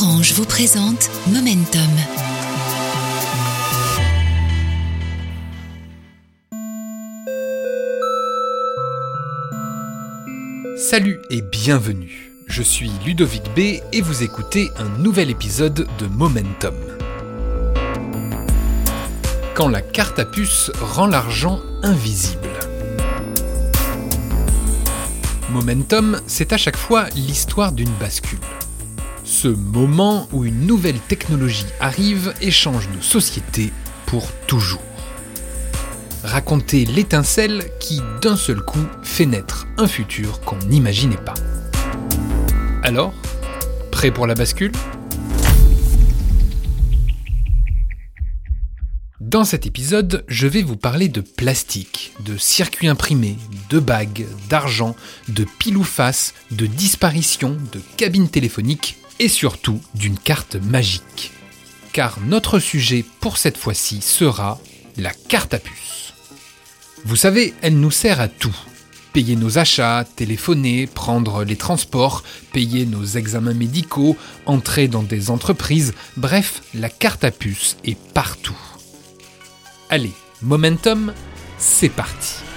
Orange vous présente Momentum. Salut et bienvenue. Je suis Ludovic B et vous écoutez un nouvel épisode de Momentum. Quand la carte à puce rend l'argent invisible. Momentum, c'est à chaque fois l'histoire d'une bascule. Ce moment où une nouvelle technologie arrive et change nos sociétés pour toujours. Raconter l'étincelle qui, d'un seul coup, fait naître un futur qu'on n'imaginait pas. Alors, prêt pour la bascule? Dans cet épisode, je vais vous parler de plastique, de circuits imprimés, de bagues, d'argent, de pile ou face, de disparition, de cabines téléphoniques et surtout d'une carte magique. Car notre sujet pour cette fois-ci sera la carte à puce. Vous savez, elle nous sert à tout. Payer nos achats, téléphoner, prendre les transports, payer nos examens médicaux, entrer dans des entreprises, bref, la carte à puce est partout. Allez, momentum, c'est parti.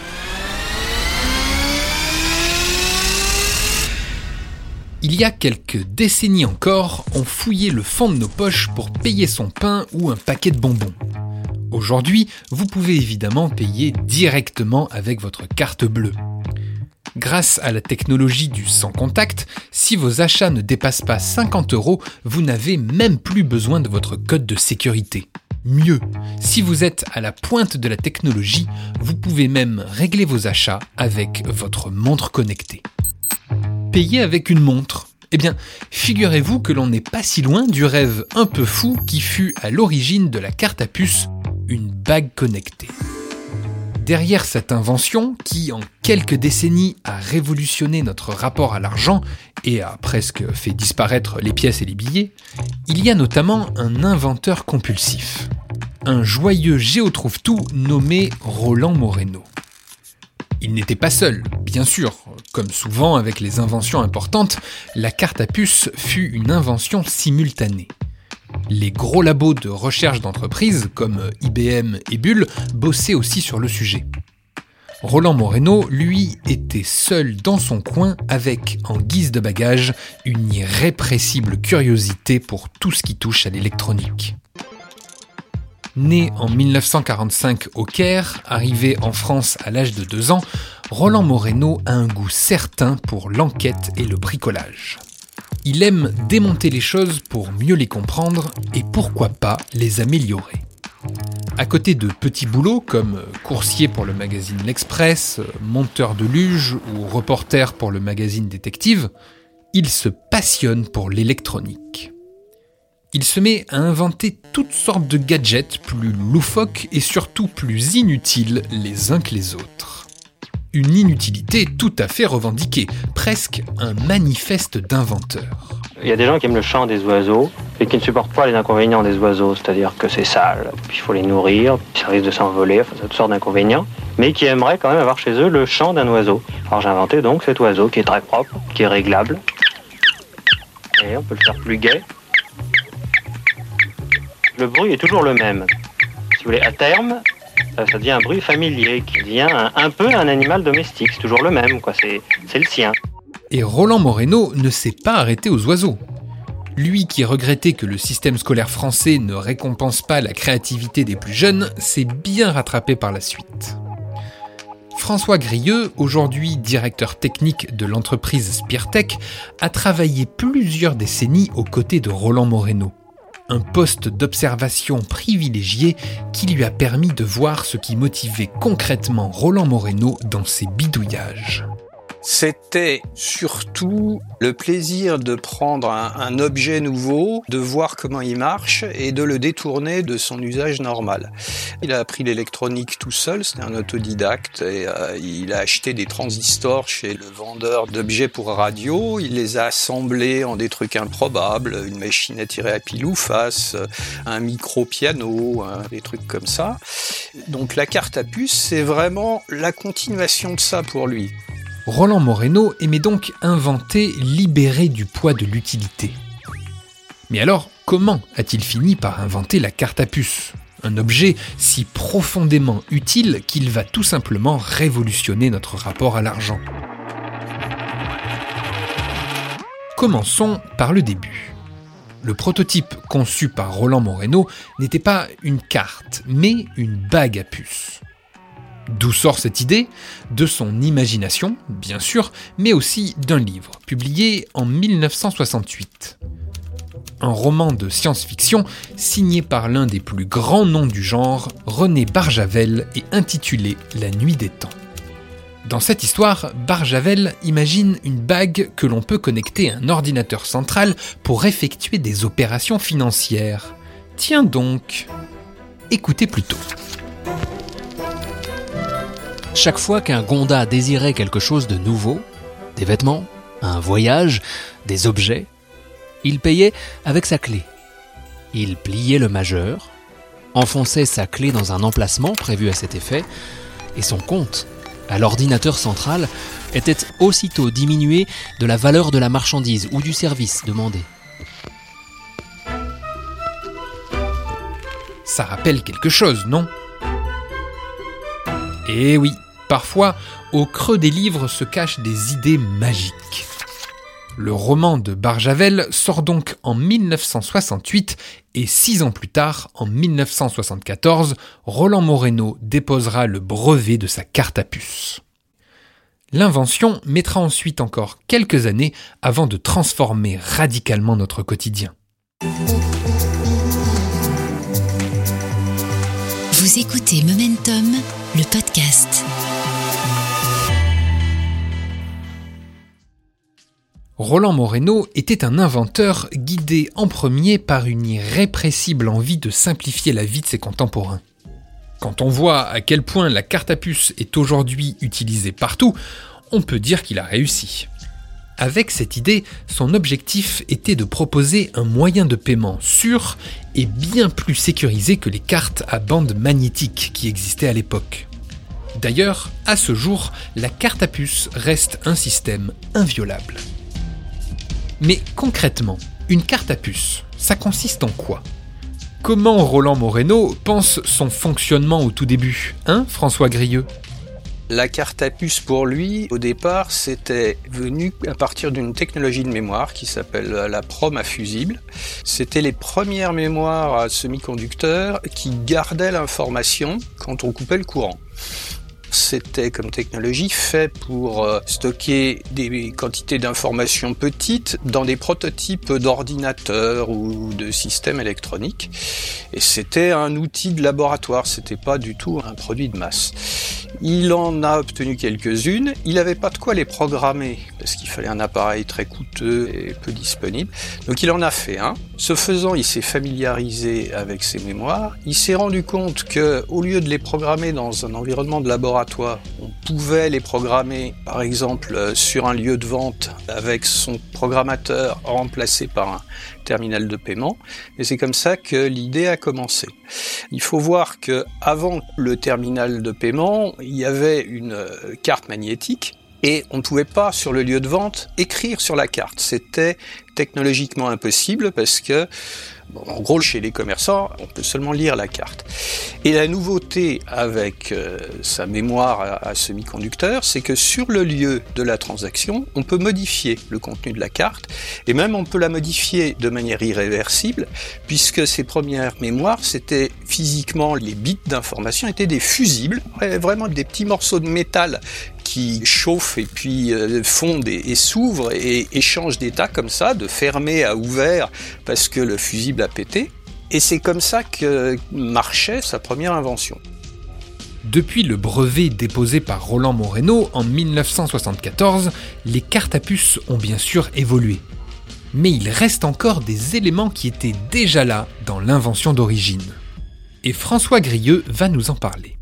Il y a quelques décennies encore, on fouillait le fond de nos poches pour payer son pain ou un paquet de bonbons. Aujourd'hui, vous pouvez évidemment payer directement avec votre carte bleue. Grâce à la technologie du sans contact, si vos achats ne dépassent pas 50 euros, vous n'avez même plus besoin de votre code de sécurité. Mieux, si vous êtes à la pointe de la technologie, vous pouvez même régler vos achats avec votre montre connectée. Payer avec une montre Eh bien, figurez-vous que l'on n'est pas si loin du rêve un peu fou qui fut à l'origine de la carte à puce, une bague connectée. Derrière cette invention, qui en quelques décennies a révolutionné notre rapport à l'argent et a presque fait disparaître les pièces et les billets, il y a notamment un inventeur compulsif, un joyeux géotrouve-tout nommé Roland Moreno. Il n'était pas seul, bien sûr. Comme souvent avec les inventions importantes, la carte à puce fut une invention simultanée. Les gros labos de recherche d'entreprises comme IBM et Bull bossaient aussi sur le sujet. Roland Moreno, lui, était seul dans son coin avec, en guise de bagage, une irrépressible curiosité pour tout ce qui touche à l'électronique. Né en 1945 au Caire, arrivé en France à l'âge de 2 ans, Roland Moreno a un goût certain pour l'enquête et le bricolage. Il aime démonter les choses pour mieux les comprendre et pourquoi pas les améliorer. À côté de petits boulots comme coursier pour le magazine L'Express, monteur de luge ou reporter pour le magazine Détective, il se passionne pour l'électronique. Il se met à inventer toutes sortes de gadgets plus loufoques et surtout plus inutiles les uns que les autres. Une inutilité tout à fait revendiquée, presque un manifeste d'inventeur. Il y a des gens qui aiment le chant des oiseaux et qui ne supportent pas les inconvénients des oiseaux, c'est-à-dire que c'est sale, puis il faut les nourrir, puis ça risque de s'envoler, enfin toutes sortes d'inconvénients, mais qui aimeraient quand même avoir chez eux le chant d'un oiseau. Alors j'ai inventé donc cet oiseau qui est très propre, qui est réglable, et on peut le faire plus gai. Le bruit est toujours le même. Si vous voulez, à terme, ça, devient un bruit familier, qui devient un, peu un animal domestique, c'est toujours le même, quoi, c'est le sien. Et Roland Moreno ne s'est pas arrêté aux oiseaux. Lui qui regrettait que le système scolaire français ne récompense pas la créativité des plus jeunes, s'est bien rattrapé par la suite. François Grieux, aujourd'hui directeur technique de l'entreprise Speartech, a travaillé plusieurs décennies aux côtés de Roland Moreno. Un poste d'observation privilégié qui lui a permis de voir ce qui motivait concrètement Roland Moreno dans ses bidouillages. C'était surtout le plaisir de prendre un, objet nouveau, de voir comment il marche et de le détourner de son usage normal. Il a appris l'électronique tout seul, c'était un autodidacte et euh, il a acheté des transistors chez le vendeur d'objets pour radio, il les a assemblés en des trucs improbables, une machine à tirer à pile ou face, un micro-piano, hein, des trucs comme ça. Donc la carte à puce, c'est vraiment la continuation de ça pour lui. Roland Moreno aimait donc inventer libéré du poids de l'utilité. Mais alors, comment a-t-il fini par inventer la carte à puce? Un objet si profondément utile qu'il va tout simplement révolutionner notre rapport à l'argent. Commençons par le début. Le prototype conçu par Roland Moreno n'était pas une carte, mais une bague à puce. D'où sort cette idée De son imagination, bien sûr, mais aussi d'un livre, publié en 1968. Un roman de science-fiction signé par l'un des plus grands noms du genre, René Barjavel, et intitulé La nuit des temps. Dans cette histoire, Barjavel imagine une bague que l'on peut connecter à un ordinateur central pour effectuer des opérations financières. Tiens donc, écoutez plutôt. Chaque fois qu'un Gonda désirait quelque chose de nouveau, des vêtements, un voyage, des objets, il payait avec sa clé. Il pliait le majeur, enfonçait sa clé dans un emplacement prévu à cet effet, et son compte à l'ordinateur central était aussitôt diminué de la valeur de la marchandise ou du service demandé. Ça rappelle quelque chose, non? Eh oui, parfois, au creux des livres se cachent des idées magiques. Le roman de Barjavel sort donc en 1968 et six ans plus tard, en 1974, Roland Moreno déposera le brevet de sa carte à puce. L'invention mettra ensuite encore quelques années avant de transformer radicalement notre quotidien. Vous écoutez Momentum, le podcast. Roland Moreno était un inventeur guidé en premier par une irrépressible envie de simplifier la vie de ses contemporains. Quand on voit à quel point la carte à puce est aujourd'hui utilisée partout, on peut dire qu'il a réussi. Avec cette idée, son objectif était de proposer un moyen de paiement sûr et bien plus sécurisé que les cartes à bande magnétique qui existaient à l'époque. D'ailleurs, à ce jour, la carte à puce reste un système inviolable. Mais concrètement, une carte à puce, ça consiste en quoi? Comment Roland Moreno pense son fonctionnement au tout début, hein, François Grieux? La carte à puce pour lui, au départ, c'était venu à partir d'une technologie de mémoire qui s'appelle la prom à fusible. C'était les premières mémoires à semi-conducteurs qui gardaient l'information quand on coupait le courant. C'était comme technologie fait pour euh, stocker des quantités d'informations petites dans des prototypes d'ordinateurs ou de systèmes électroniques. Et c'était un outil de laboratoire, c'était pas du tout un produit de masse. Il en a obtenu quelques-unes. Il n'avait pas de quoi les programmer parce qu'il fallait un appareil très coûteux et peu disponible. Donc il en a fait un. Ce faisant, il s'est familiarisé avec ses mémoires. Il s'est rendu compte que, au lieu de les programmer dans un environnement de laboratoire, on pouvait les programmer, par exemple, sur un lieu de vente avec son programmateur remplacé par un terminal de paiement. Et c'est comme ça que l'idée a commencé. Il faut voir que avant le terminal de paiement, il y avait une euh, carte magnétique et on ne pouvait pas sur le lieu de vente écrire sur la carte. C'était technologiquement impossible parce que en gros, chez les commerçants, on peut seulement lire la carte. Et la nouveauté avec euh, sa mémoire à, semi-conducteur, c'est que sur le lieu de la transaction, on peut modifier le contenu de la carte, et même on peut la modifier de manière irréversible, puisque ces premières mémoires, c'était physiquement, les bits d'information étaient des fusibles, vraiment des petits morceaux de métal qui chauffent et puis euh, fondent et, s'ouvrent et, changent d'état comme ça, de fermé à ouvert parce que le fusible a pété. Et c'est comme ça que marchait sa première invention. Depuis le brevet déposé par Roland Moreno en 1974, les cartes à puce ont bien sûr évolué. Mais il reste encore des éléments qui étaient déjà là dans l'invention d'origine. Et François Grieux va nous en parler.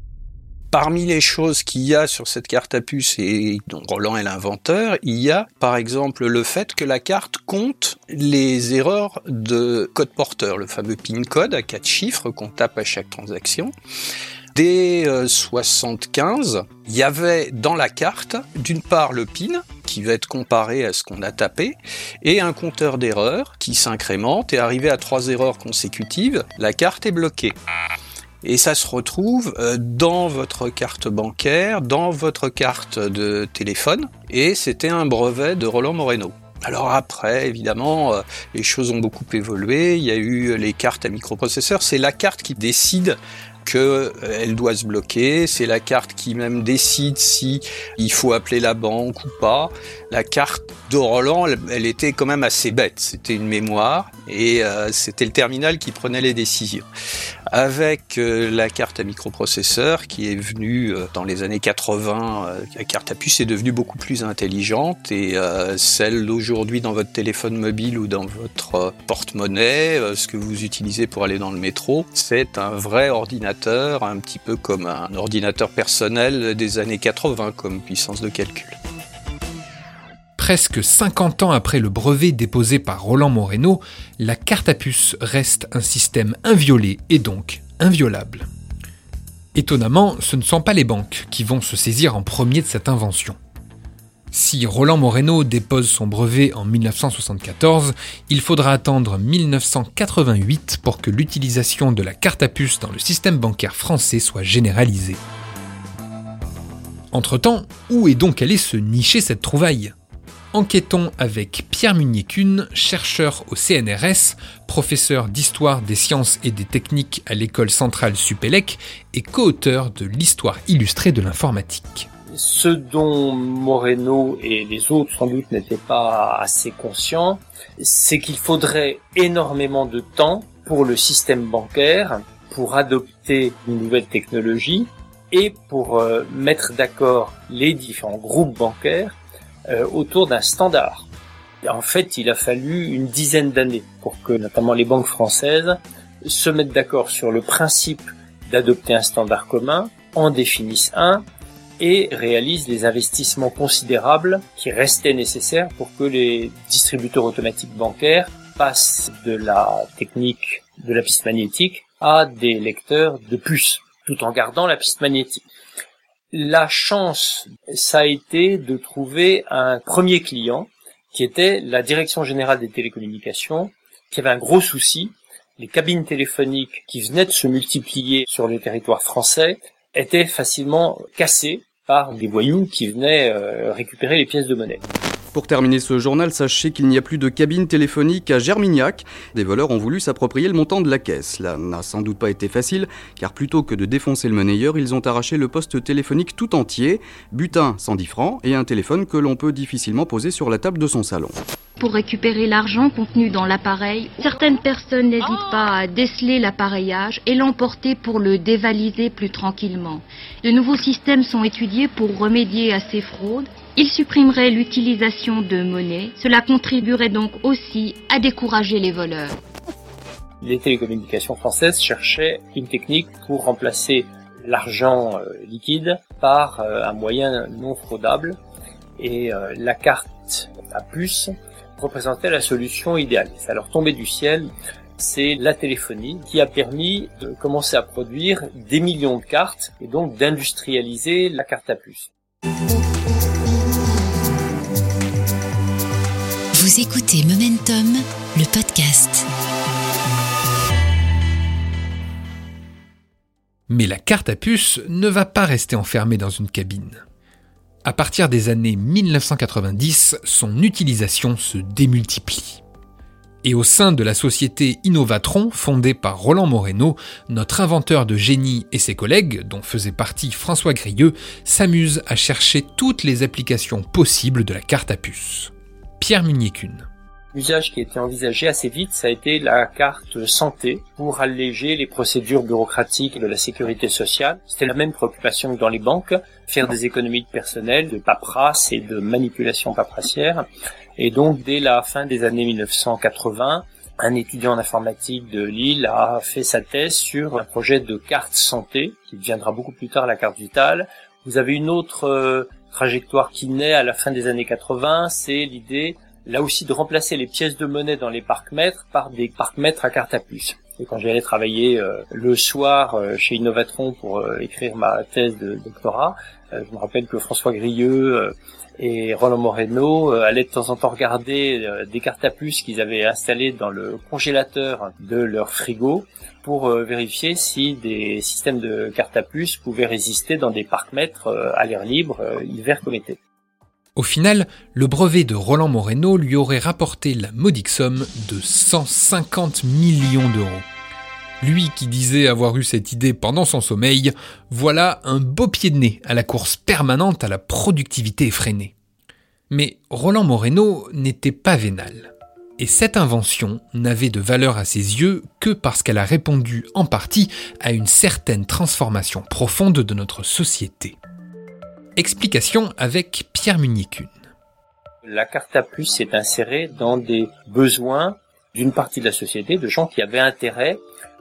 Parmi les choses qu'il y a sur cette carte à puce, et dont Roland est l'inventeur, il y a par exemple le fait que la carte compte les erreurs de code porteur, le fameux PIN code à quatre chiffres qu'on tape à chaque transaction. Dès 75, il y avait dans la carte, d'une part le PIN, qui va être comparé à ce qu'on a tapé, et un compteur d'erreurs qui s'incrémente, et arrivé à trois erreurs consécutives, la carte est bloquée. Et ça se retrouve euh, dans votre carte bancaire, dans votre carte de téléphone, et c'était un brevet de Roland Moreno. Alors après, évidemment, euh, les choses ont beaucoup évolué. Il y a eu les cartes à microprocesseurs. C'est la carte qui décide qu'elle euh, doit se bloquer. C'est la carte qui même décide si il faut appeler la banque ou pas. La carte de Roland, elle, était quand même assez bête. C'était une mémoire et euh, c'était le terminal qui prenait les décisions. Avec euh, la carte à microprocesseur qui est venue dans les années 80, la carte à puce est devenue beaucoup plus intelligente et celle d'aujourd'hui dans votre téléphone mobile ou dans votre porte-monnaie, ce que vous utilisez pour aller dans le métro, c'est un vrai ordinateur un petit peu comme un ordinateur personnel des années 80 comme puissance de calcul. Presque 50 ans après le brevet déposé par Roland Moreno, la carte à puce reste un système inviolé et donc inviolable. Étonnamment, ce ne sont pas les banques qui vont se saisir en premier de cette invention. Si Roland Moreno dépose son brevet en 1974, il faudra attendre 1988 pour que l'utilisation de la carte à puce dans le système bancaire français soit généralisée. Entre-temps, où est donc allé se nicher cette trouvaille? Enquêtons avec Pierre Munier-Kuhn, chercheur au CNRS, professeur d'histoire des sciences et des techniques à l'école centrale Supélec et co-auteur de l'histoire illustrée de l'informatique. Ce dont Moreno et les autres sans doute n'étaient pas assez conscients, c'est qu'il faudrait énormément de temps pour le système bancaire pour adopter une nouvelle technologie et pour euh, mettre d'accord les différents groupes bancaires euh, autour d'un standard. En fait, il a fallu une dizaine d'années pour que notamment les banques françaises se mettent d'accord sur le principe d'adopter un standard commun, en définissent un et réalise les investissements considérables qui restaient nécessaires pour que les distributeurs automatiques bancaires passent de la technique de la piste magnétique à des lecteurs de puces, tout en gardant la piste magnétique. La chance, ça a été de trouver un premier client qui était la Direction générale des télécommunications, qui avait un gros souci. Les cabines téléphoniques qui venaient de se multiplier sur le territoire français étaient facilement cassées par des voyous qui venaient euh, récupérer les pièces de monnaie. Pour terminer ce journal, sachez qu'il n'y a plus de cabine téléphonique à Germignac. Des voleurs ont voulu s'approprier le montant de la caisse. Cela n'a sans doute pas été facile, car plutôt que de défoncer le monnayeur, ils ont arraché le poste téléphonique tout entier, butin 110 francs et un téléphone que l'on peut difficilement poser sur la table de son salon pour récupérer l'argent contenu dans l'appareil, certaines personnes n'hésitent pas à déceler l'appareillage et l'emporter pour le dévaliser plus tranquillement. De nouveaux systèmes sont étudiés pour remédier à ces fraudes. Ils supprimeraient l'utilisation de monnaie. Cela contribuerait donc aussi à décourager les voleurs. Les télécommunications françaises cherchaient une technique pour remplacer l'argent euh, liquide par euh, un moyen non fraudable et euh, la carte à puce représentait la solution idéale. Ça leur tombait du ciel. C'est la téléphonie qui a permis de commencer à produire des millions de cartes et donc d'industrialiser la carte à puce. Écoutez Momentum, le podcast. Mais la carte à puce ne va pas rester enfermée dans une cabine. À partir des années 1990, son utilisation se démultiplie. Et au sein de la société Innovatron, fondée par Roland Moreno, notre inventeur de génie et ses collègues, dont faisait partie François Grieux, s'amusent à chercher toutes les applications possibles de la carte à puce. Pierre Munier-Kuhn. L'usage qui a été envisagé assez vite, ça a été la carte santé pour alléger les procédures bureaucratiques de la sécurité sociale. C'était la même préoccupation que dans les banques, faire des économies de personnel, de paperasse et de manipulation paperassière. Et donc, dès la fin des années 1980, un étudiant en informatique de Lille a fait sa thèse sur un projet de carte santé, qui deviendra beaucoup plus tard la carte vitale. Vous avez une autre euh, trajectoire qui naît à la fin des années 80, c'est l'idée là aussi de remplacer les pièces de monnaie dans les parcs-mètres par des parcs-mètres à carte à puce. Et quand j'allais travailler le soir chez Innovatron pour écrire ma thèse de doctorat, je me rappelle que François Grieux et Roland Moreno allaient de temps en temps regarder des cartes à puce qu'ils avaient installées dans le congélateur de leur frigo pour vérifier si des systèmes de cartes à puce pouvaient résister dans des parcs-mètres à l'air libre, hiver comme été. Au final, le brevet de Roland Moreno lui aurait rapporté la modique somme de 150 millions d'euros. Lui qui disait avoir eu cette idée pendant son sommeil, voilà un beau pied de nez à la course permanente à la productivité effrénée. Mais Roland Moreno n'était pas vénal. Et cette invention n'avait de valeur à ses yeux que parce qu'elle a répondu en partie à une certaine transformation profonde de notre société. Explication avec Pierre Municune. La carte à puce s'est insérée dans des besoins d'une partie de la société, de gens qui avaient intérêt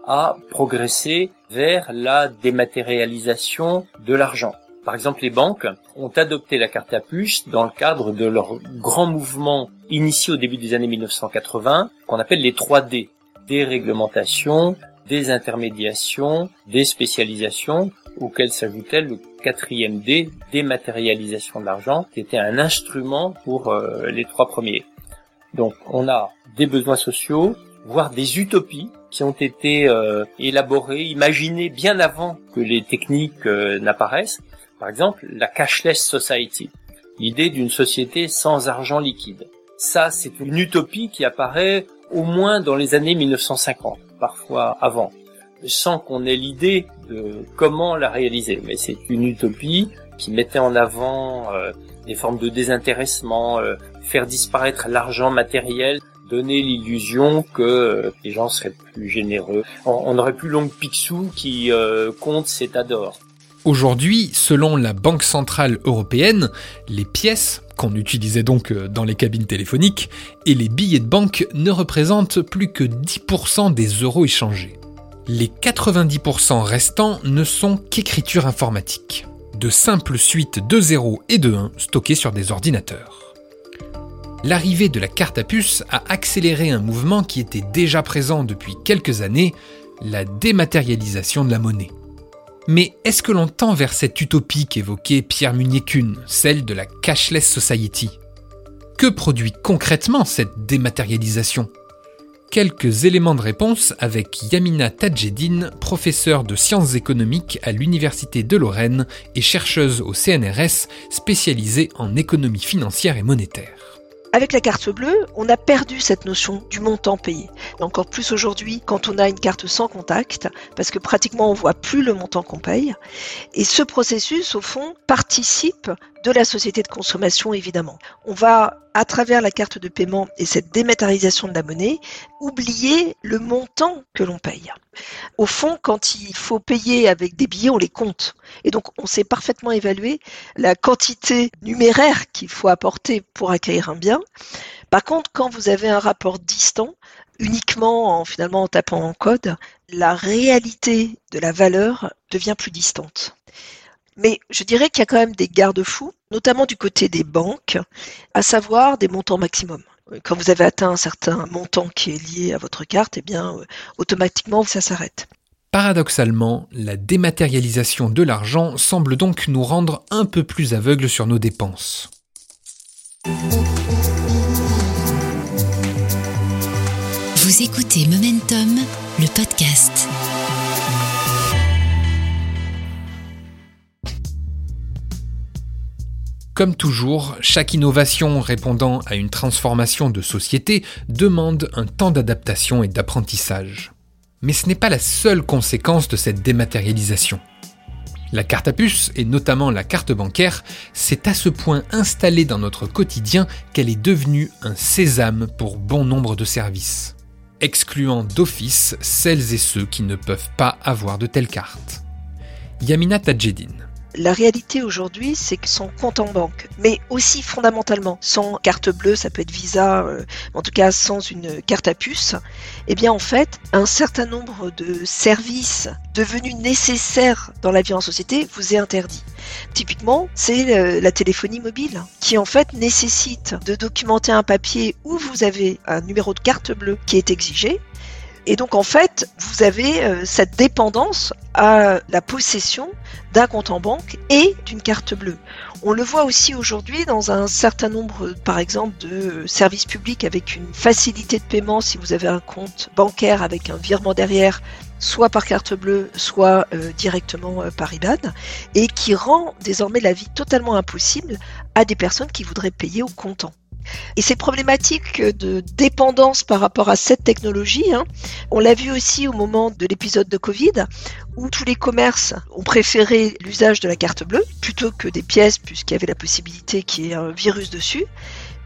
à progresser vers la dématérialisation de l'argent. Par exemple, les banques ont adopté la carte à puce dans le cadre de leur grand mouvement initié au début des années 1980, qu'on appelle les 3D. Déréglementation, désintermédiation, déspécialisation, auquel s'ajoutait le quatrième D, dématérialisation de l'argent, qui était un instrument pour euh, les trois premiers. Donc on a des besoins sociaux, voire des utopies qui ont été euh, élaborées, imaginées bien avant que les techniques euh, n'apparaissent. Par exemple, la cashless society, l'idée d'une société sans argent liquide. Ça, c'est une utopie qui apparaît au moins dans les années 1950, parfois avant sans qu'on ait l'idée de comment la réaliser. Mais c'est une utopie qui mettait en avant euh, des formes de désintéressement, euh, faire disparaître l'argent matériel, donner l'illusion que euh, les gens seraient plus généreux. On n'aurait plus Long Picsou qui compte cet tas d'or. Aujourd'hui, selon la Banque Centrale Européenne, les pièces, qu'on utilisait donc dans les cabines téléphoniques, et les billets de banque ne représentent plus que 10% des euros échangés. Les 90% restants ne sont qu'écriture informatique, de simples suites de 0 et de 1 stockées sur des ordinateurs. L'arrivée de la carte à puce a accéléré un mouvement qui était déjà présent depuis quelques années, la dématérialisation de la monnaie. Mais est-ce que l'on tend vers cette utopie qu'évoquait Pierre Munier-Kuhn, celle de la cashless society? Que produit concrètement cette dématérialisation? Quelques éléments de réponse avec Yamina Tadjedine, professeure de sciences économiques à l'Université de Lorraine et chercheuse au CNRS spécialisée en économie financière et monétaire. Avec la carte bleue, on a perdu cette notion du montant payé. Encore plus aujourd'hui quand on a une carte sans contact, parce que pratiquement on voit plus le montant qu'on paye. Et ce processus, au fond, participe de la société de consommation, évidemment. On va, à travers la carte de paiement et cette dématérialisation de la monnaie, oublier le montant que l'on paye. Au fond, quand il faut payer avec des billets, on les compte. Et donc, on sait parfaitement évaluer la quantité numéraire qu'il faut apporter pour acquérir un bien. Par contre, quand vous avez un rapport distant, uniquement en finalement en tapant en code, la réalité de la valeur devient plus distante. Mais je dirais qu'il y a quand même des garde-fous, notamment du côté des banques, à savoir des montants maximum. Quand vous avez atteint un certain montant qui est lié à votre carte, eh bien, euh, automatiquement, ça s'arrête. Paradoxalement, la dématérialisation de l'argent semble donc nous rendre un peu plus aveugles sur nos dépenses. Vous écoutez Momentum, le podcast. Comme toujours, chaque innovation répondant à une transformation de société demande un temps d'adaptation et d'apprentissage. Mais ce n'est pas la seule conséquence de cette dématérialisation. La carte à puce, et notamment la carte bancaire, s'est à ce point installée dans notre quotidien qu'elle est devenue un sésame pour bon nombre de services, excluant d'office celles et ceux qui ne peuvent pas avoir de telles cartes. Yamina Tadjedine. La réalité aujourd'hui, c'est que son compte en banque, mais aussi fondamentalement sans carte bleue, ça peut être Visa, euh, en tout cas sans une carte à puce, eh bien en fait, un certain nombre de services devenus nécessaires dans la vie en société vous est interdit. Typiquement, c'est euh, la téléphonie mobile qui en fait nécessite de documenter un papier où vous avez un numéro de carte bleue qui est exigé Et donc en fait, vous avez euh, cette dépendance à la possession d'un compte en banque et d'une carte bleue. On le voit aussi aujourd'hui dans un certain nombre, par exemple, de services publics avec une facilité de paiement si vous avez un compte bancaire avec un virement derrière, soit par carte bleue, soit euh, directement euh, par IBAN, et qui rend désormais la vie totalement impossible à des personnes qui voudraient payer au comptant. Et ces problématiques de dépendance par rapport à cette technologie, hein, on l'a vu aussi au moment de l'épisode de Covid, où tous les commerces ont préféré l'usage de la carte bleue plutôt que des pièces, puisqu'il y avait la possibilité qu'il y ait un virus dessus.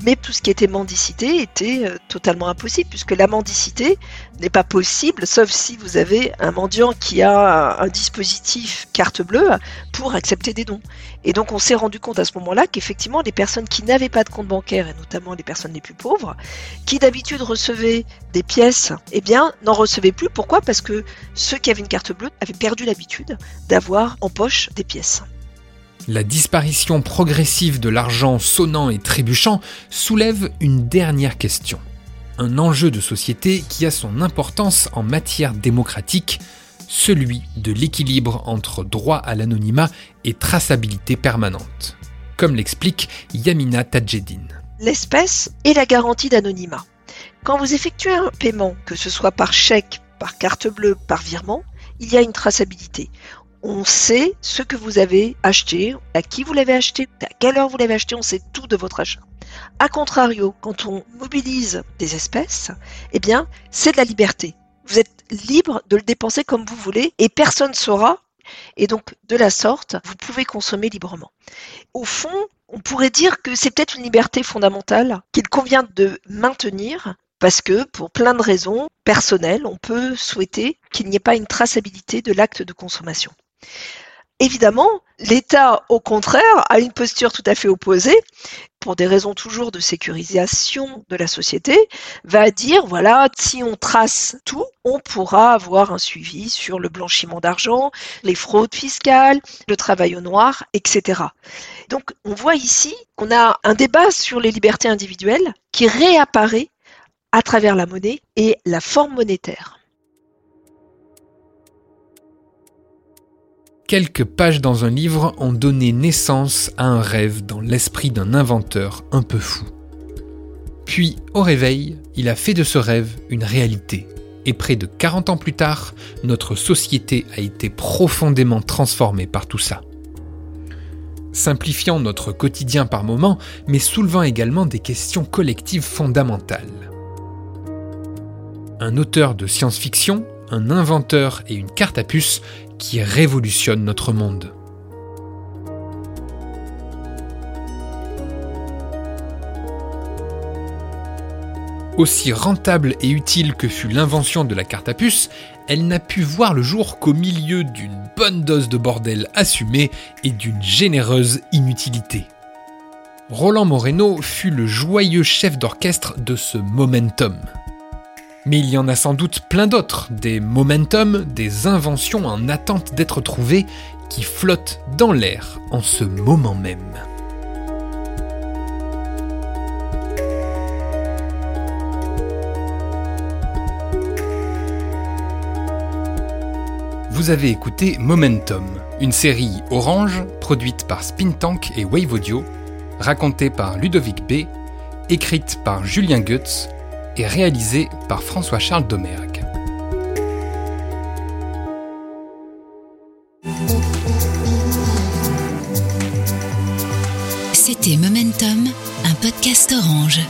Mais tout ce qui était mendicité était euh, totalement impossible, puisque la mendicité n'est pas possible, sauf si vous avez un mendiant qui a un dispositif carte bleue pour accepter des dons. Et donc on s'est rendu compte à ce moment-là qu'effectivement les personnes qui n'avaient pas de compte bancaire, et notamment les personnes les plus pauvres, qui d'habitude recevaient des pièces, eh bien n'en recevaient plus. Pourquoi? Parce que ceux qui avaient une carte bleue avaient perdu l'habitude d'avoir en poche des pièces. La disparition progressive de l'argent sonnant et trébuchant soulève une dernière question. Un enjeu de société qui a son importance en matière démocratique, celui de l'équilibre entre droit à l'anonymat et traçabilité permanente. Comme l'explique Yamina Tadjedine. L'espèce est la garantie d'anonymat. Quand vous effectuez un paiement, que ce soit par chèque, par carte bleue, par virement, il y a une traçabilité on sait ce que vous avez acheté, à qui vous l'avez acheté, à quelle heure vous l'avez acheté, on sait tout de votre achat. A contrario, quand on mobilise des espèces, eh bien, c'est de la liberté. Vous êtes libre de le dépenser comme vous voulez et personne ne saura. Et donc, de la sorte, vous pouvez consommer librement. Au fond, on pourrait dire que c'est peut-être une liberté fondamentale qu'il convient de maintenir parce que pour plein de raisons personnelles, on peut souhaiter qu'il n'y ait pas une traçabilité de l'acte de consommation. Évidemment, l'État, au contraire, a une posture tout à fait opposée, pour des raisons toujours de sécurisation de la société, va dire, voilà, si on trace tout, on pourra avoir un suivi sur le blanchiment d'argent, les fraudes fiscales, le travail au noir, etc. Donc, on voit ici qu'on a un débat sur les libertés individuelles qui réapparaît à travers la monnaie et la forme monétaire. Quelques pages dans un livre ont donné naissance à un rêve dans l'esprit d'un inventeur un peu fou. Puis, au réveil, il a fait de ce rêve une réalité. Et près de 40 ans plus tard, notre société a été profondément transformée par tout ça. Simplifiant notre quotidien par moments, mais soulevant également des questions collectives fondamentales. Un auteur de science-fiction, un inventeur et une carte à puce qui révolutionne notre monde. Aussi rentable et utile que fut l'invention de la carte à puce, elle n'a pu voir le jour qu'au milieu d'une bonne dose de bordel assumé et d'une généreuse inutilité. Roland Moreno fut le joyeux chef d'orchestre de ce momentum. Mais il y en a sans doute plein d'autres, des momentum, des inventions en attente d'être trouvées, qui flottent dans l'air en ce moment même. Vous avez écouté Momentum, une série orange produite par Spintank et Wave Audio, racontée par Ludovic B, écrite par Julien Goetz et réalisé par François-Charles Domergue. C'était Momentum, un podcast orange.